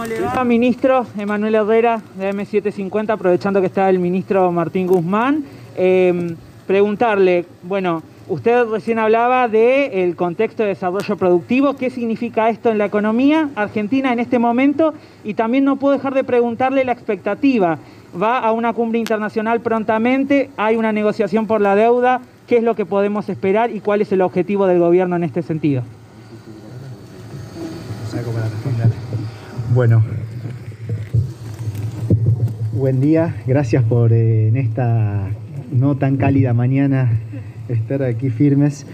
¿Cómo le va, ministro Emanuel Herrera de M750? Aprovechando que está el ministro Martín Guzmán. Em, preguntarle, bueno, usted recién hablaba del contexto de desarrollo productivo, qué significa esto en la economía argentina en este momento y también no puedo dejar de preguntarle la expectativa. Va a una cumbre internacional prontamente, hay una negociación por la deuda, ¿qué es lo que podemos esperar y cuál es el objetivo del gobierno en este sentido? Bueno, buen día, gracias por eh, en esta no tan cálida mañana estar aquí firmes.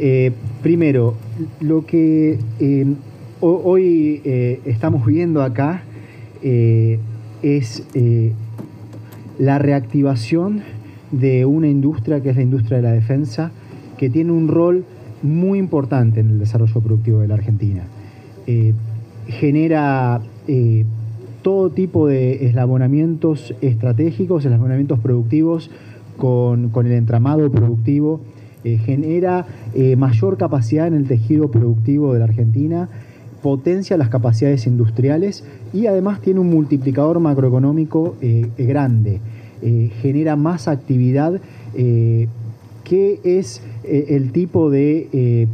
Eh, primero, lo que eh, hoy estamos viendo acá es la reactivación de una industria que es la industria de la defensa, que tiene un rol muy importante en el desarrollo productivo de la Argentina genera eh, todo tipo de eslabonamientos estratégicos, eslabonamientos productivos con, el entramado productivo, eh, genera eh, mayor capacidad en el tejido productivo de la Argentina, potencia las capacidades industriales y además tiene un multiplicador macroeconómico grande, genera más actividad que es el tipo de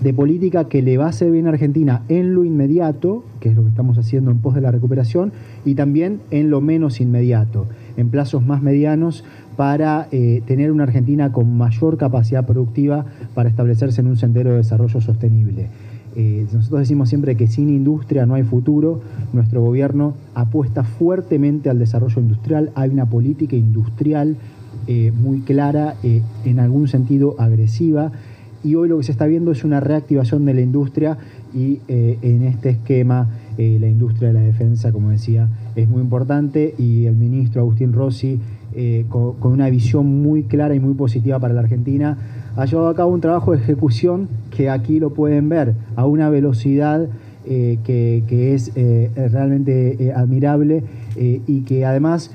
de política que le va a hacer bien a Argentina en lo inmediato, que es lo que estamos haciendo en pos de la recuperación, y también en lo menos inmediato, en plazos más medianos, para eh, tener una Argentina con mayor capacidad productiva para establecerse en un sendero de desarrollo sostenible. Eh, nosotros decimos siempre que sin industria no hay futuro. Nuestro gobierno apuesta fuertemente al desarrollo industrial. Hay una política industrial eh, muy clara, en algún sentido agresiva y hoy lo que se está viendo es una reactivación de la industria y eh, en este esquema eh, la industria de la defensa, como decía, es muy importante y el ministro Agustín Rossi, eh, con, una visión muy clara y muy positiva para la Argentina, ha llevado a cabo un trabajo de ejecución que aquí lo pueden ver a una velocidad que, es realmente admirable y que además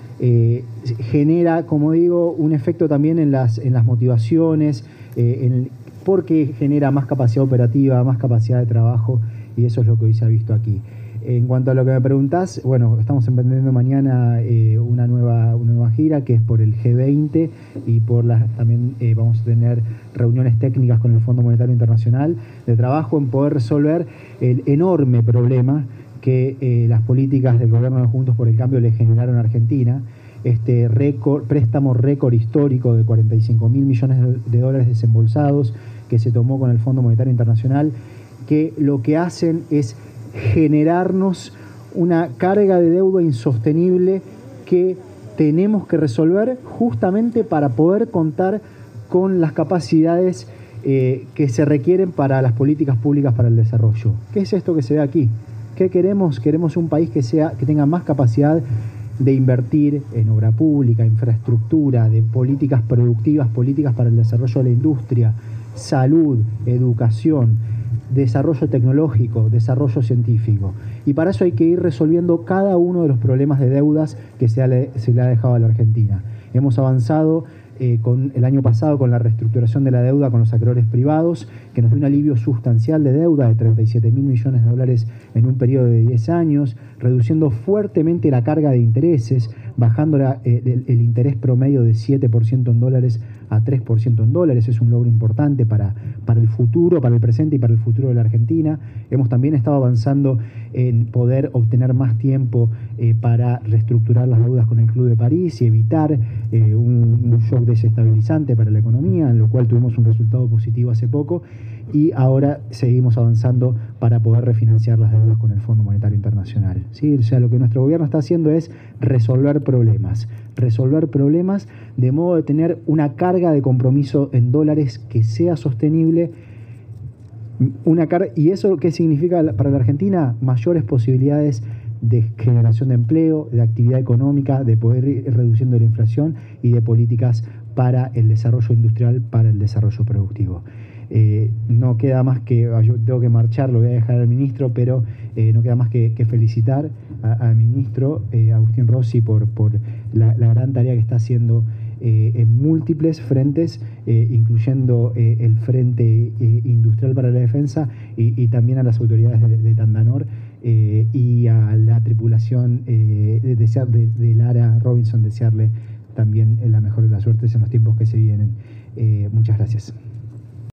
genera, como digo, un efecto también en las, en las motivaciones, en, porque genera más capacidad operativa, más capacidad de trabajo y eso es lo que hoy se ha visto aquí. En cuanto a lo que me preguntás, bueno, estamos emprendiendo mañana eh, una, nueva, una nueva gira que es por el G20 y por las, también eh, vamos a tener reuniones técnicas con el Fondo Monetario Internacional de trabajo en poder resolver el enorme problema que eh, las políticas del gobierno de Juntos por el Cambio le generaron a Argentina este récord, préstamo récord histórico de 45 mil millones de dólares desembolsados que se tomó con el Fondo Monetario Internacional, que lo que hacen es generarnos una carga de deuda insostenible que tenemos que resolver justamente para poder contar con las capacidades eh, que se requieren para las políticas públicas para el desarrollo. ¿Qué es esto que se ve aquí? ¿Qué queremos? Queremos un país que, sea, que tenga más capacidad de invertir en obra pública, infraestructura, de políticas productivas, políticas para el desarrollo de la industria, salud, educación, desarrollo tecnológico, desarrollo científico. Y para eso hay que ir resolviendo cada uno de los problemas de deudas que se, le ha dejado a la Argentina. Hemos avanzado eh, con el año pasado con la reestructuración de la deuda con los acreedores privados, que nos dio un alivio sustancial de deuda de 37 mil millones de dólares en un periodo de 10 años, reduciendo fuertemente la carga de intereses, bajando eh, el, interés promedio de 7% en dólares a 3% en dólares. Es un logro importante para, para el futuro, para el presente y para el futuro de la Argentina. Hemos también estado avanzando en poder obtener más tiempo eh, para reestructurar las deudas con el Club de París y evitar un, un shock desestabilizante para la economía, en lo cual tuvimos un resultado positivo hace poco y ahora seguimos avanzando para poder refinanciar las deudas con el Fondo Monetario Internacional. ¿sí? O sea, lo que nuestro gobierno está haciendo es resolver problemas, resolver problemas de modo de tener una carga de compromiso en dólares que sea sostenible. Una ¿Y eso qué significa para la Argentina? Mayores posibilidades de generación de empleo, de actividad económica, de poder ir reduciendo la inflación y de políticas para el desarrollo industrial, para el desarrollo productivo. Eh, no queda más que, ah, yo tengo que marchar, lo voy a dejar al ministro, pero eh, no queda más que, felicitar al ministro eh, Agustín Rossi por, la, gran tarea que está haciendo en múltiples frentes, incluyendo el Frente Industrial para la Defensa y, también a las autoridades de, Tandanor y a la tripulación de, desear, de, Lara Robinson desearle también la mejor de las suertes en los tiempos que se vienen. muchas gracias.